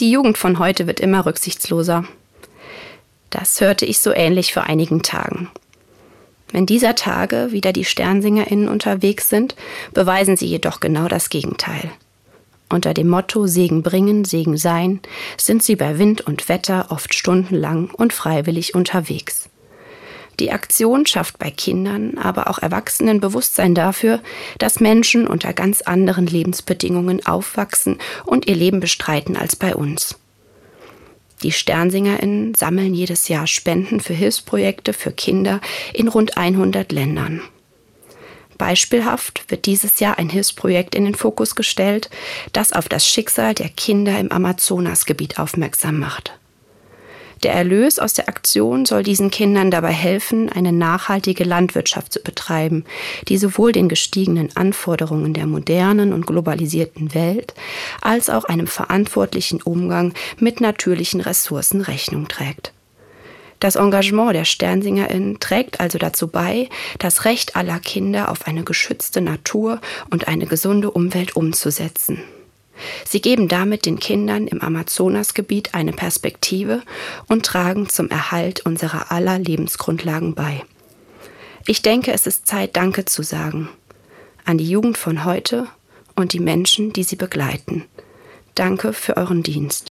Die Jugend von heute wird immer rücksichtsloser. Das hörte ich so ähnlich vor einigen Tagen. Wenn dieser Tage wieder die SternsingerInnen unterwegs sind, beweisen sie jedoch genau das Gegenteil. Unter dem Motto Segen bringen, Segen sein sind sie bei Wind und Wetter oft stundenlang und freiwillig unterwegs. Die Aktion schafft bei Kindern, aber auch Erwachsenen Bewusstsein dafür, dass Menschen unter ganz anderen Lebensbedingungen aufwachsen und ihr Leben bestreiten als bei uns. Die SternsingerInnen sammeln jedes Jahr Spenden für Hilfsprojekte für Kinder in rund 100 Ländern. Beispielhaft wird dieses Jahr ein Hilfsprojekt in den Fokus gestellt, das auf das Schicksal der Kinder im Amazonasgebiet aufmerksam macht. Der Erlös aus der Aktion soll diesen Kindern dabei helfen, eine nachhaltige Landwirtschaft zu betreiben, die sowohl den gestiegenen Anforderungen der modernen und globalisierten Welt als auch einem verantwortlichen Umgang mit natürlichen Ressourcen Rechnung trägt. Das Engagement der Sternsingerin trägt also dazu bei, das Recht aller Kinder auf eine geschützte Natur und eine gesunde Umwelt umzusetzen. Sie geben damit den Kindern im Amazonasgebiet eine Perspektive und tragen zum Erhalt unserer aller Lebensgrundlagen bei. Ich denke, es ist Zeit, Danke zu sagen an die Jugend von heute und die Menschen, die sie begleiten. Danke für euren Dienst.